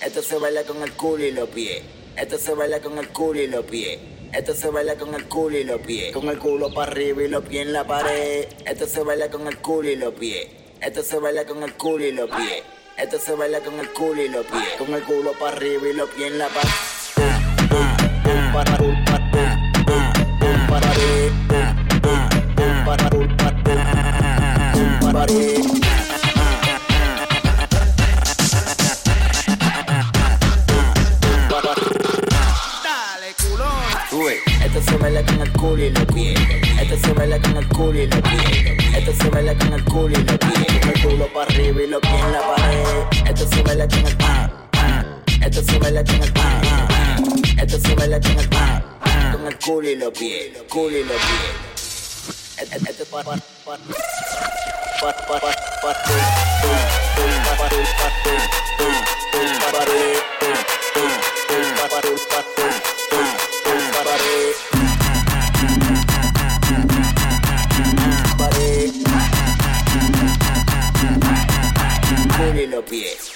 Esto se baila con el culo y los pies. Esto se baila con el culo y los pies. Esto se baila con el culo y los pies. Con el culo para arriba y los pies en la pared. Esto se baila con el culo y los pies. Esto se baila con el culo y los pies. Esto se baila con el culo y los pies. Con el culo para arriba y los pies en la pared. súbele con. Esto súbele con. Esto con el pan. Con el culo y los pies, culo y los pies. Pies.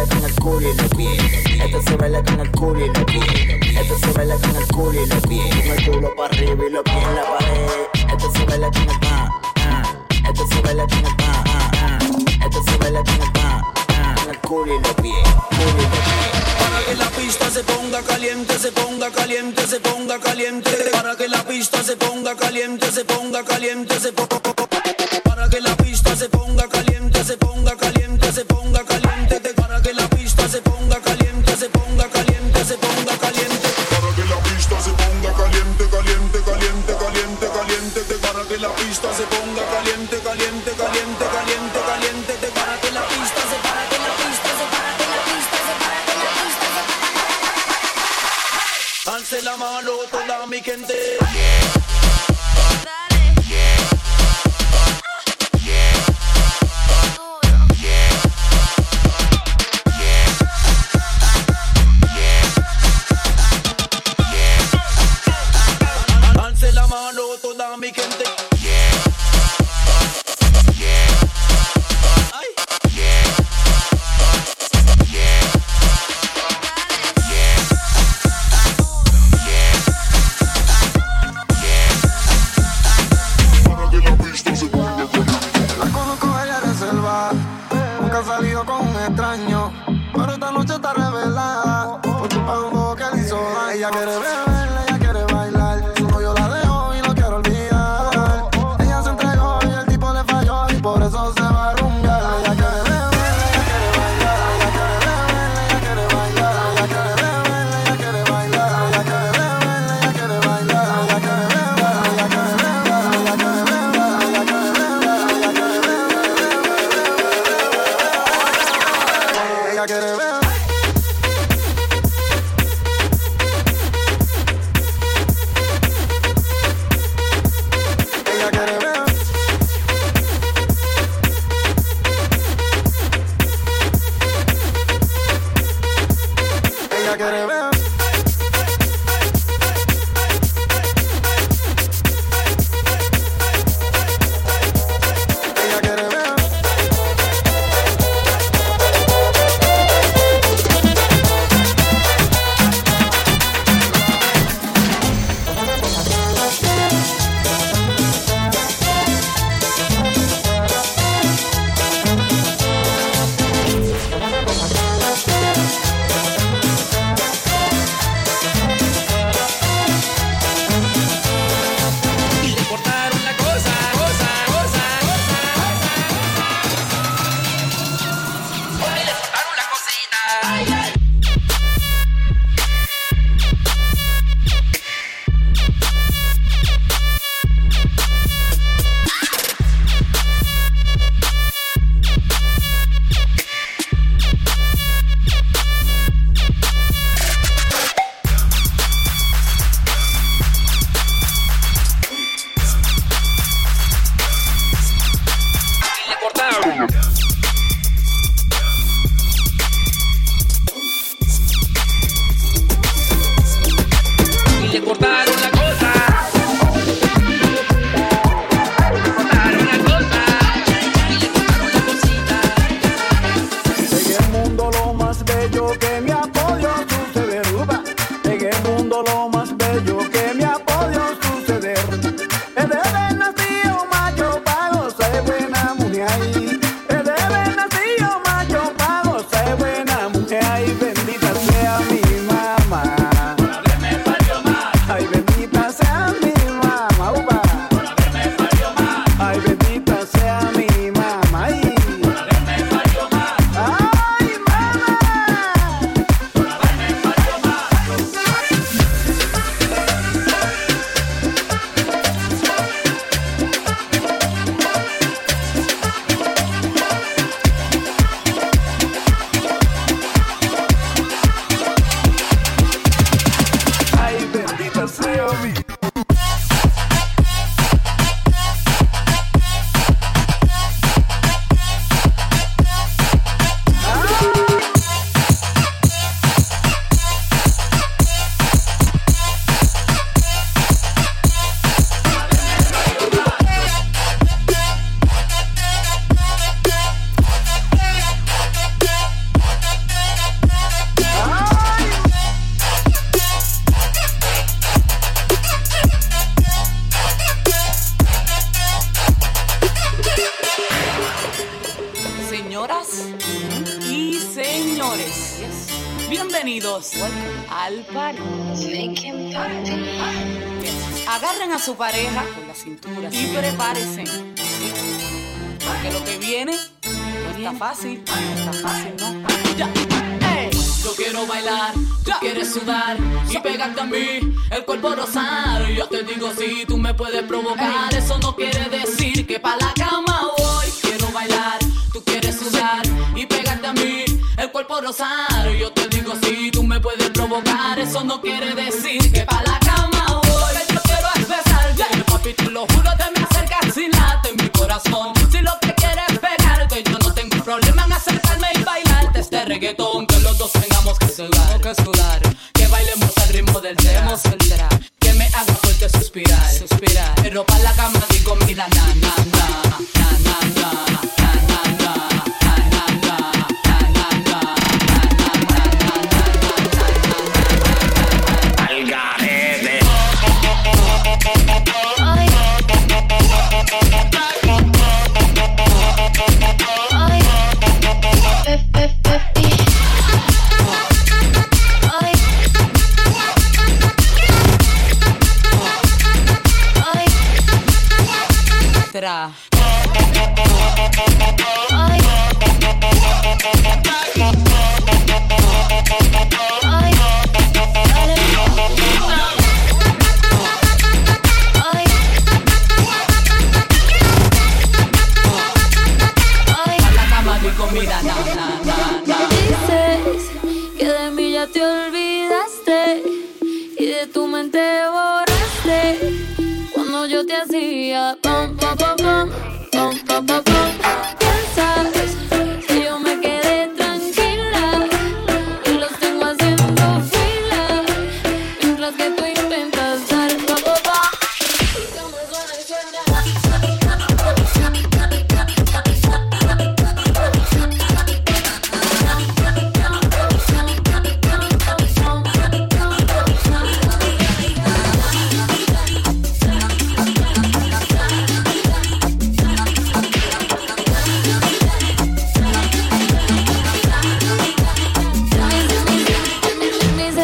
Baila con el culo y los pies. Esto se baila con el culo y los pies. Esto se baila con el culo y los pies. Con el culo para arriba y los pies en la pared. Esto se baila con el esto se baila con el pan, esto se baila con el pan, con el culo y los pies, culo y los pies. Para que la pista se ponga caliente, se ponga caliente, se ponga caliente. Para que la pista se ponga caliente, se ponga caliente, se ponga Para caliente, caliente, caliente. Para que la pista se para que la pista se para que la pista se para que la pista se Alce la mano toda mi gente. Señoras y señores, bienvenidos al party. Agarren a su pareja con la cintura y prepárense. Porque lo que viene no está fácil, no está fácil, ¿no? Ya. Yo quiero bailar, tú quieres sudar y pegarte a mí, el cuerpo rosar. Yo te digo si tú me puedes provocar, eso no quiere decir que pa' la cama voy. Quiero bailar, y pegarte a mí, el cuerpo rosar. Yo te digo si tú me puedes provocar, eso no quiere decir que pa' la cama voy. Yo quiero besarte, papi, te lo juro, te me acercas sin late mi corazón. Si lo que quieres es pegarte, yo no tengo problema en acercarme y bailarte este reggaetón que los dos tengamos que sudar, te olvidaste y de tu mente borraste. Cuando yo te hacía pam pam pam ba ba bum.